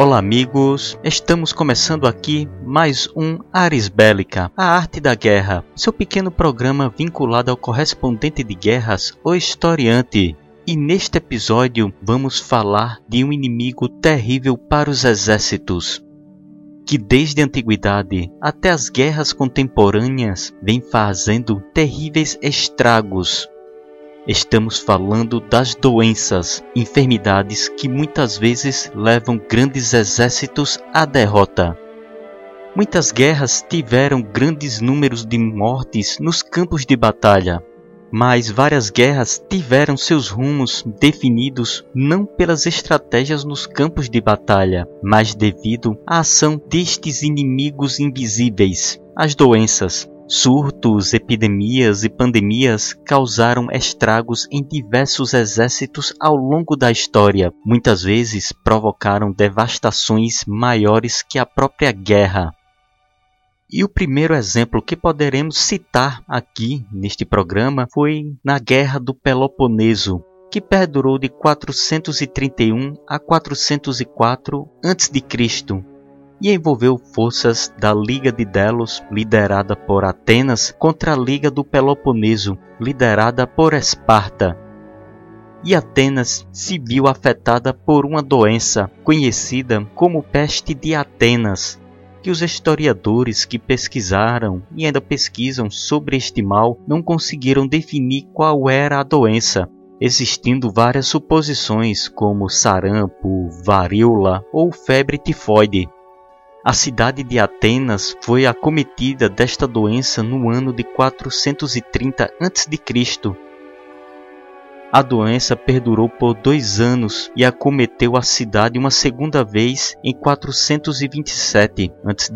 Olá amigos, estamos começando aqui mais um Ares Bélica, a arte da guerra, seu pequeno programa vinculado ao correspondente de guerras, o historiante. E neste episódio vamos falar de um inimigo terrível para os exércitos, que desde a antiguidade até as guerras contemporâneas vem fazendo terríveis estragos Estamos falando das doenças, enfermidades que muitas vezes levam grandes exércitos à derrota. Muitas guerras tiveram grandes números de mortes nos campos de batalha, mas várias guerras tiveram seus rumos definidos não pelas estratégias nos campos de batalha, mas devido à ação destes inimigos invisíveis, as doenças, Surtos, epidemias e pandemias causaram estragos em diversos exércitos ao longo da história. Muitas vezes provocaram devastações maiores que a própria guerra. E o primeiro exemplo que poderemos citar aqui neste programa foi na Guerra do Peloponeso, que perdurou de 431 a 404 a.C e envolveu forças da Liga de Delos, liderada por Atenas, contra a Liga do Peloponeso, liderada por Esparta. E Atenas se viu afetada por uma doença conhecida como peste de Atenas, que os historiadores que pesquisaram e ainda pesquisam sobre este mal não conseguiram definir qual era a doença, existindo várias suposições como sarampo, varíola ou febre tifoide. A cidade de Atenas foi acometida desta doença no ano de 430 a.C. A doença perdurou por dois anos e acometeu a cidade uma segunda vez em 427 a.C.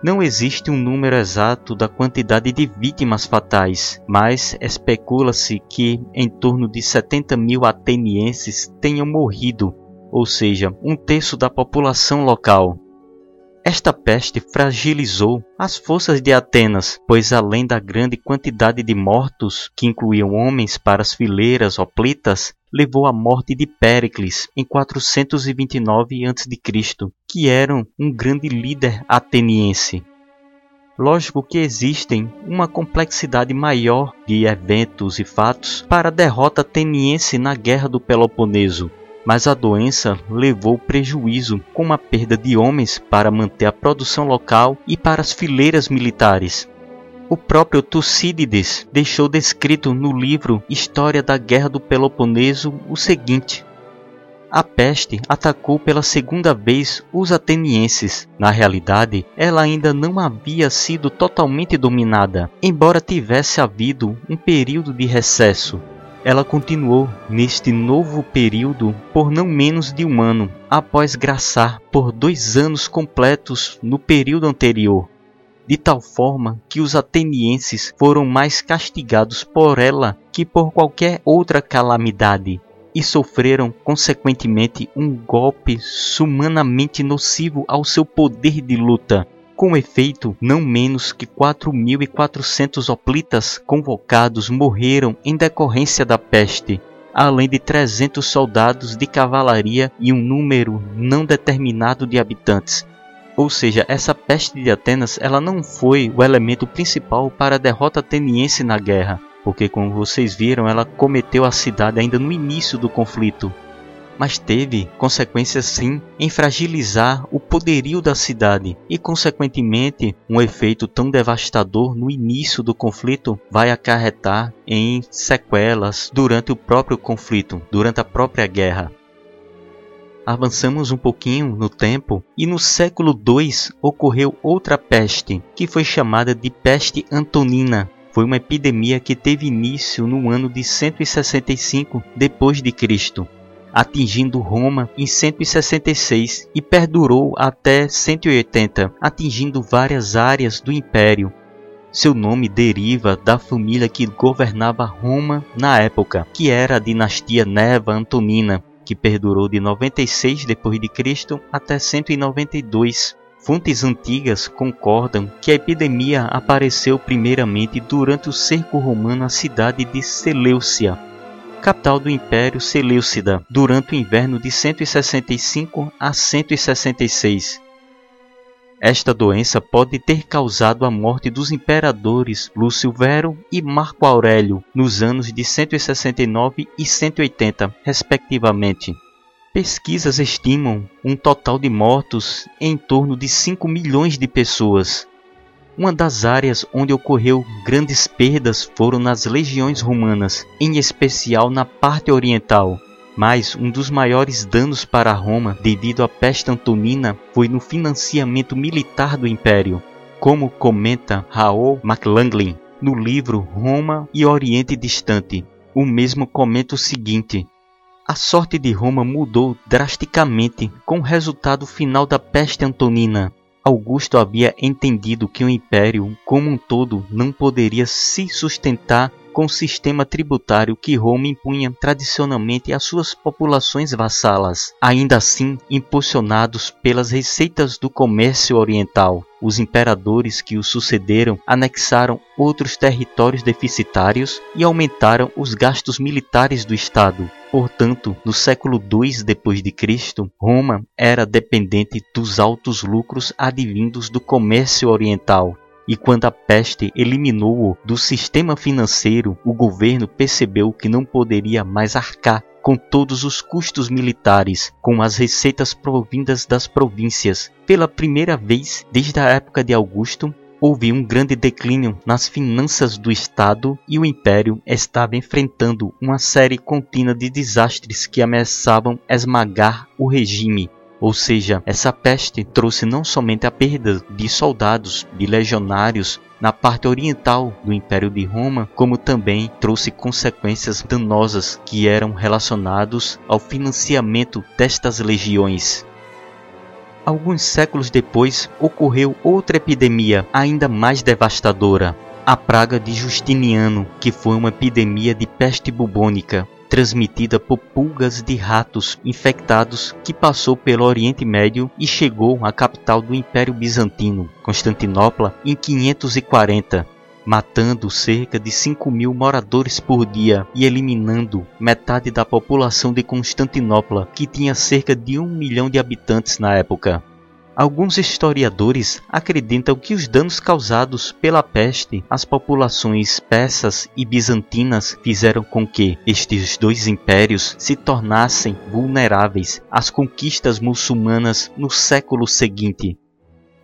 Não existe um número exato da quantidade de vítimas fatais, mas especula-se que em torno de 70 mil atenienses tenham morrido ou seja, um terço da população local. Esta peste fragilizou as forças de Atenas, pois além da grande quantidade de mortos, que incluíam homens para as fileiras hoplitas, levou à morte de Péricles em 429 a.C., que era um grande líder ateniense. Lógico que existem uma complexidade maior de eventos e fatos para a derrota ateniense na Guerra do Peloponeso, mas a doença levou prejuízo com a perda de homens para manter a produção local e para as fileiras militares. O próprio Tucídides deixou descrito no livro História da Guerra do Peloponeso o seguinte: a peste atacou pela segunda vez os atenienses. Na realidade, ela ainda não havia sido totalmente dominada, embora tivesse havido um período de recesso. Ela continuou neste novo período por não menos de um ano, após graçar por dois anos completos no período anterior, de tal forma que os atenienses foram mais castigados por ela que por qualquer outra calamidade, e sofreram consequentemente um golpe sumanamente nocivo ao seu poder de luta com efeito, não menos que 4.400 hoplitas convocados morreram em decorrência da peste, além de 300 soldados de cavalaria e um número não determinado de habitantes. Ou seja, essa peste de Atenas ela não foi o elemento principal para a derrota ateniense na guerra, porque como vocês viram, ela cometeu a cidade ainda no início do conflito, mas teve consequências sim em fragilizar o poderio da cidade e, consequentemente, um efeito tão devastador no início do conflito vai acarretar em sequelas durante o próprio conflito, durante a própria guerra. Avançamos um pouquinho no tempo e no século II ocorreu outra peste, que foi chamada de peste antonina. Foi uma epidemia que teve início no ano de 165 depois de Cristo atingindo Roma em 166 e perdurou até 180, atingindo várias áreas do império. Seu nome deriva da família que governava Roma na época, que era a dinastia Neva Antonina, que perdurou de 96 d.C. até 192. Fontes antigas concordam que a epidemia apareceu primeiramente durante o cerco romano à cidade de Seleucia, capital do Império Seleucida, durante o inverno de 165 a 166. Esta doença pode ter causado a morte dos imperadores Lúcio Vero e Marco Aurélio nos anos de 169 e 180, respectivamente. Pesquisas estimam um total de mortos em torno de 5 milhões de pessoas. Uma das áreas onde ocorreu grandes perdas foram nas legiões romanas, em especial na parte oriental. Mas um dos maiores danos para Roma devido à peste antonina foi no financiamento militar do império, como comenta Raoul McLanglin no livro Roma e Oriente Distante. O mesmo comenta o seguinte: a sorte de Roma mudou drasticamente com o resultado final da peste antonina. Augusto havia entendido que o império como um todo não poderia se sustentar com o sistema tributário que Roma impunha tradicionalmente às suas populações vassalas, ainda assim impulsionados pelas receitas do comércio oriental. Os imperadores que o sucederam anexaram outros territórios deficitários e aumentaram os gastos militares do Estado. Portanto, no século II depois de Cristo, Roma era dependente dos altos lucros advindos do comércio oriental e quando a peste eliminou-o do sistema financeiro, o governo percebeu que não poderia mais arcar com todos os custos militares, com as receitas provindas das províncias. Pela primeira vez desde a época de Augusto, houve um grande declínio nas finanças do Estado e o Império estava enfrentando uma série contínua de desastres que ameaçavam esmagar o regime. Ou seja, essa peste trouxe não somente a perda de soldados, de legionários na parte oriental do Império de Roma, como também trouxe consequências danosas que eram relacionados ao financiamento destas legiões. Alguns séculos depois, ocorreu outra epidemia ainda mais devastadora, a praga de Justiniano, que foi uma epidemia de peste bubônica, transmitida por pulgas de ratos infectados que passou pelo Oriente Médio e chegou à capital do Império Bizantino, Constantinopla, em 540, matando cerca de 5 mil moradores por dia e eliminando metade da população de Constantinopla, que tinha cerca de um milhão de habitantes na época. Alguns historiadores acreditam que os danos causados pela peste às populações persas e bizantinas fizeram com que estes dois impérios se tornassem vulneráveis às conquistas muçulmanas no século seguinte.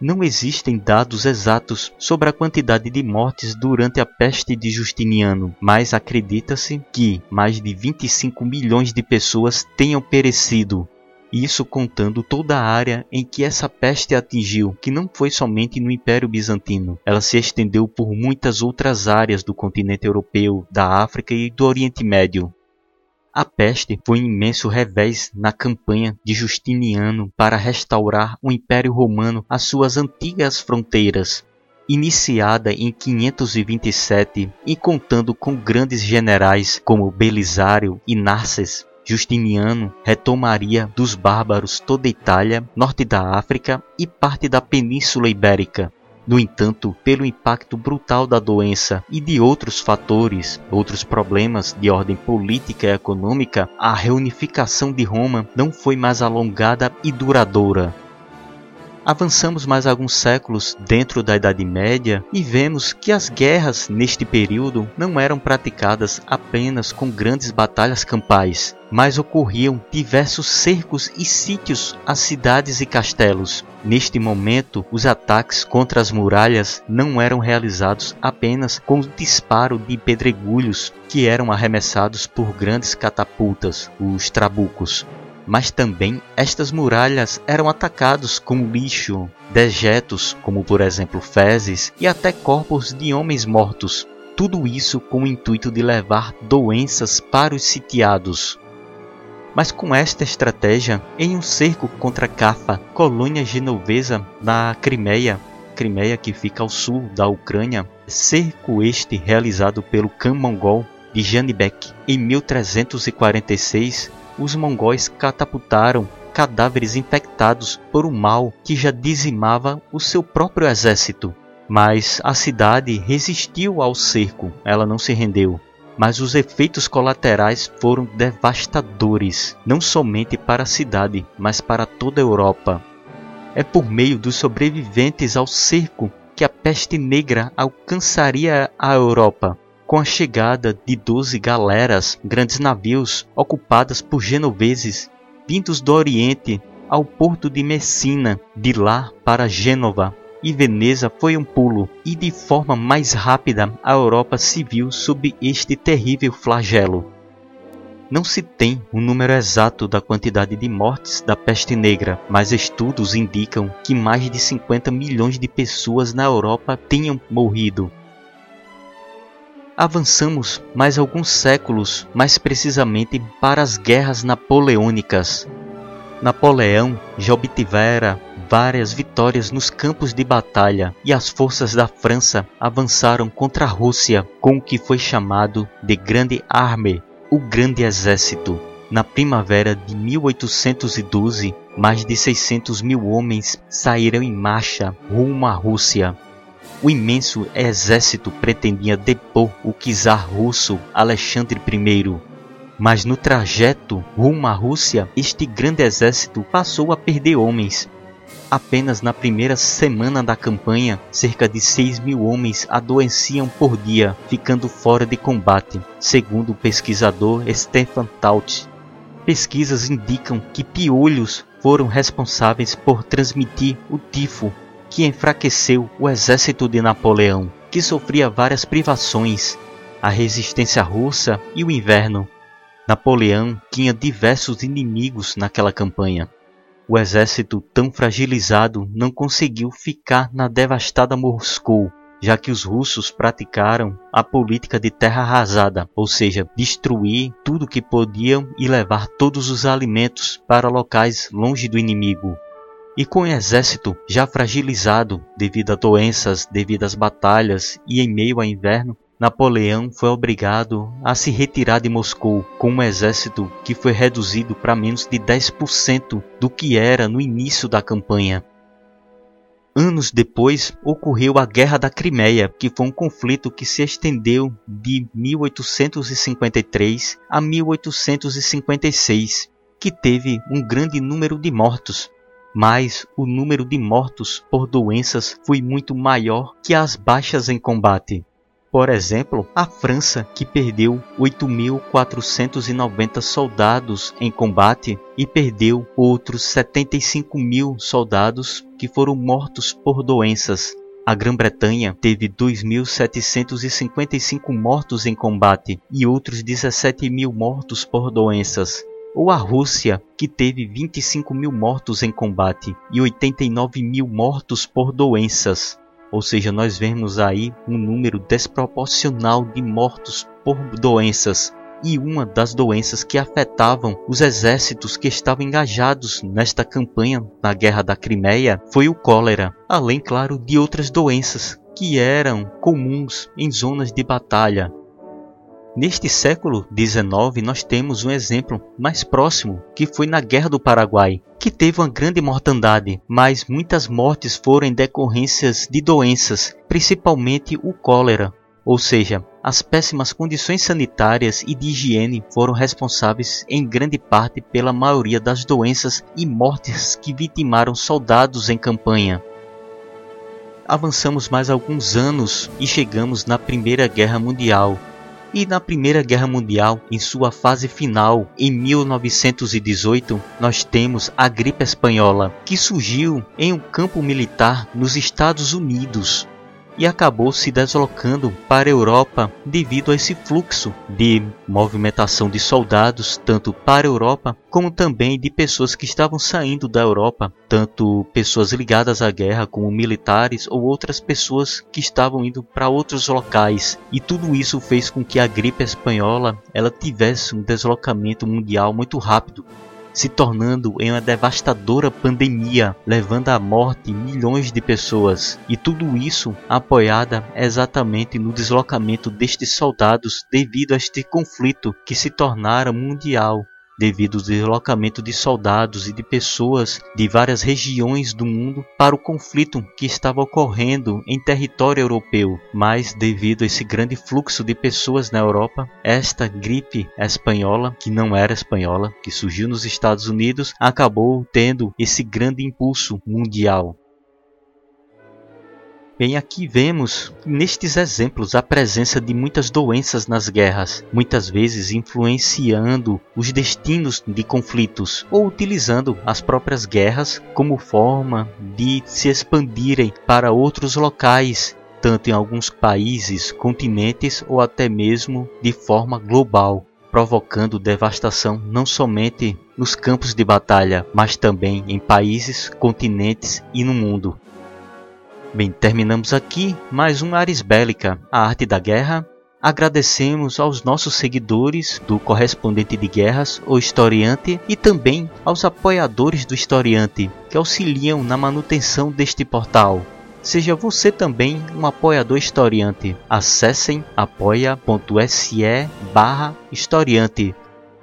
Não existem dados exatos sobre a quantidade de mortes durante a peste de Justiniano, mas acredita-se que mais de 25 milhões de pessoas tenham perecido isso contando toda a área em que essa peste atingiu, que não foi somente no Império Bizantino. Ela se estendeu por muitas outras áreas do continente europeu, da África e do Oriente Médio. A peste foi um imenso revés na campanha de Justiniano para restaurar o Império Romano às suas antigas fronteiras. Iniciada em 527 e contando com grandes generais como Belisário e Narses, Justiniano retomaria dos bárbaros toda a Itália, norte da África e parte da Península Ibérica. No entanto, pelo impacto brutal da doença e de outros fatores, outros problemas de ordem política e econômica, a reunificação de Roma não foi mais alongada e duradoura. Avançamos mais alguns séculos dentro da Idade Média e vemos que as guerras neste período não eram praticadas apenas com grandes batalhas campais, mas ocorriam diversos cercos e sítios a cidades e castelos. Neste momento, os ataques contra as muralhas não eram realizados apenas com o disparo de pedregulhos que eram arremessados por grandes catapultas, os trabucos mas também estas muralhas eram atacados com lixo, dejetos, como por exemplo fezes, e até corpos de homens mortos. Tudo isso com o intuito de levar doenças para os sitiados. Mas com esta estratégia, em um cerco contra Cafa, colônia genovesa na Crimeia, Crimeia que fica ao sul da Ucrânia, cerco este realizado pelo Khan mongol de Janibek em 1346, os mongóis catapultaram cadáveres infectados por um mal que já dizimava o seu próprio exército. Mas a cidade resistiu ao cerco, ela não se rendeu. Mas os efeitos colaterais foram devastadores, não somente para a cidade, mas para toda a Europa. É por meio dos sobreviventes ao cerco que a peste negra alcançaria a Europa com a chegada de 12 galeras, grandes navios ocupadas por genoveses vindos do Oriente ao porto de Messina, de lá para Gênova. E Veneza foi um pulo, e de forma mais rápida a Europa se viu sob este terrível flagelo. Não se tem um número exato da quantidade de mortes da peste negra, mas estudos indicam que mais de 50 milhões de pessoas na Europa tenham morrido. Avançamos mais alguns séculos, mais precisamente para as guerras napoleônicas. Napoleão já obtivera várias vitórias nos campos de batalha e as forças da França avançaram contra a Rússia com o que foi chamado de Grande Armée, o Grande Exército. Na primavera de 1812, mais de 600 mil homens saíram em marcha rumo à Rússia o imenso exército pretendia depor o czar russo Alexandre I. Mas no trajeto rumo à Rússia, este grande exército passou a perder homens. Apenas na primeira semana da campanha, cerca de 6 mil homens adoeciam por dia, ficando fora de combate, segundo o pesquisador Stefan Taut. Pesquisas indicam que piolhos foram responsáveis por transmitir o tifo que enfraqueceu o exército de Napoleão, que sofria várias privações, a resistência russa e o inverno. Napoleão tinha diversos inimigos naquela campanha. O exército tão fragilizado não conseguiu ficar na devastada Moscou, já que os russos praticaram a política de terra arrasada, ou seja, destruir tudo que podiam e levar todos os alimentos para locais longe do inimigo. E com o exército já fragilizado devido a doenças, devido às batalhas e em meio ao inverno, Napoleão foi obrigado a se retirar de Moscou com um exército que foi reduzido para menos de 10% do que era no início da campanha. Anos depois, ocorreu a Guerra da Crimeia, que foi um conflito que se estendeu de 1853 a 1856, que teve um grande número de mortos, mas o número de mortos por doenças foi muito maior que as baixas em combate. Por exemplo, a França, que perdeu 8.490 soldados em combate e perdeu outros 75 mil soldados que foram mortos por doenças. A Grã-Bretanha teve 2.755 mortos em combate e outros 17 mil mortos por doenças ou a Rússia, que teve 25 mil mortos em combate e 89 mil mortos por doenças. Ou seja, nós vemos aí um número desproporcional de mortos por doenças. E uma das doenças que afetavam os exércitos que estavam engajados nesta campanha na Guerra da Crimeia foi o cólera, além, claro, de outras doenças que eram comuns em zonas de batalha, Neste século XIX, nós temos um exemplo mais próximo, que foi na Guerra do Paraguai, que teve uma grande mortandade, mas muitas mortes foram em decorrências de doenças, principalmente o cólera, ou seja, as péssimas condições sanitárias e de higiene foram responsáveis em grande parte pela maioria das doenças e mortes que vitimaram soldados em campanha. Avançamos mais alguns anos e chegamos na Primeira Guerra Mundial, e na Primeira Guerra Mundial, em sua fase final, em 1918, nós temos a gripe espanhola, que surgiu em um campo militar nos Estados Unidos. E acabou se deslocando para a Europa devido a esse fluxo de movimentação de soldados, tanto para a Europa como também de pessoas que estavam saindo da Europa, tanto pessoas ligadas à guerra como militares ou outras pessoas que estavam indo para outros locais. E tudo isso fez com que a gripe espanhola ela tivesse um deslocamento mundial muito rápido se tornando em uma devastadora pandemia, levando à morte milhões de pessoas. E tudo isso apoiada exatamente no deslocamento destes soldados devido a este conflito que se tornara mundial devido ao deslocamento de soldados e de pessoas de várias regiões do mundo para o conflito que estava ocorrendo em território europeu. Mas devido a esse grande fluxo de pessoas na Europa, esta gripe espanhola, que não era espanhola, que surgiu nos Estados Unidos, acabou tendo esse grande impulso mundial. Bem, aqui vemos nestes exemplos a presença de muitas doenças nas guerras, muitas vezes influenciando os destinos de conflitos ou utilizando as próprias guerras como forma de se expandirem para outros locais, tanto em alguns países, continentes ou até mesmo de forma global provocando devastação não somente nos campos de batalha, mas também em países, continentes e no mundo. Bem, terminamos aqui mais um Ares Bélica, a arte da guerra. Agradecemos aos nossos seguidores do Correspondente de Guerras, o Historiante, e também aos apoiadores do Historiante, que auxiliam na manutenção deste portal. Seja você também um apoiador historiante. Acessem apoia.se barra historiante.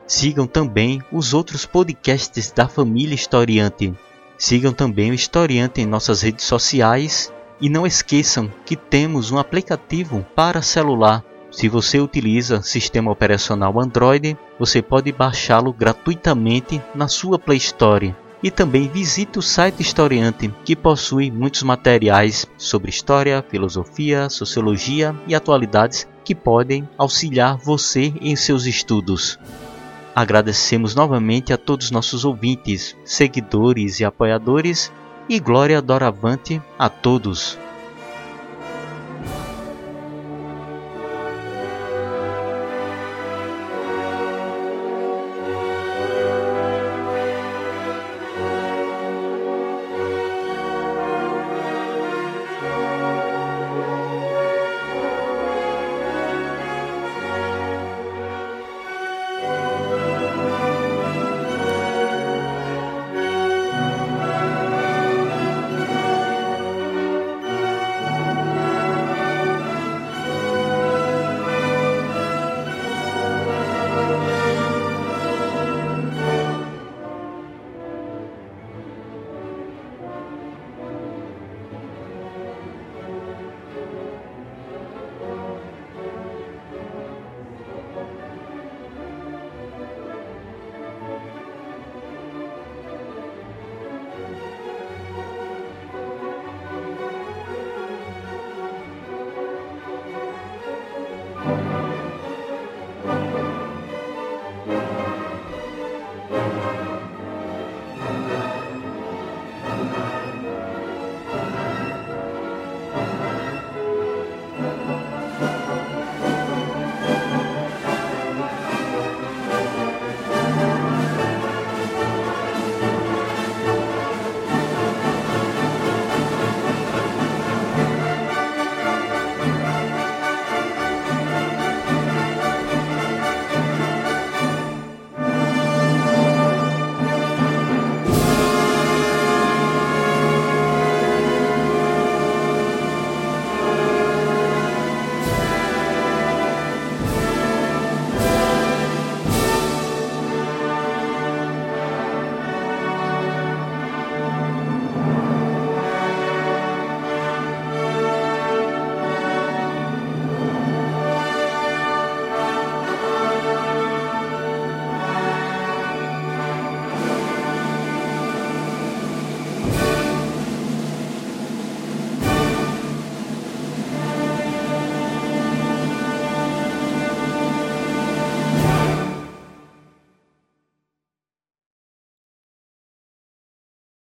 Sigam também os outros podcasts da família Historiante. Sigam também o Historiante em nossas redes sociais e não esqueçam que temos um aplicativo para celular. Se você utiliza sistema operacional Android, você pode baixá-lo gratuitamente na sua Play Store. E também visite o site Historiante, que possui muitos materiais sobre história, filosofia, sociologia e atualidades que podem auxiliar você em seus estudos. Agradecemos novamente a todos nossos ouvintes, seguidores e apoiadores e glória doravante a todos.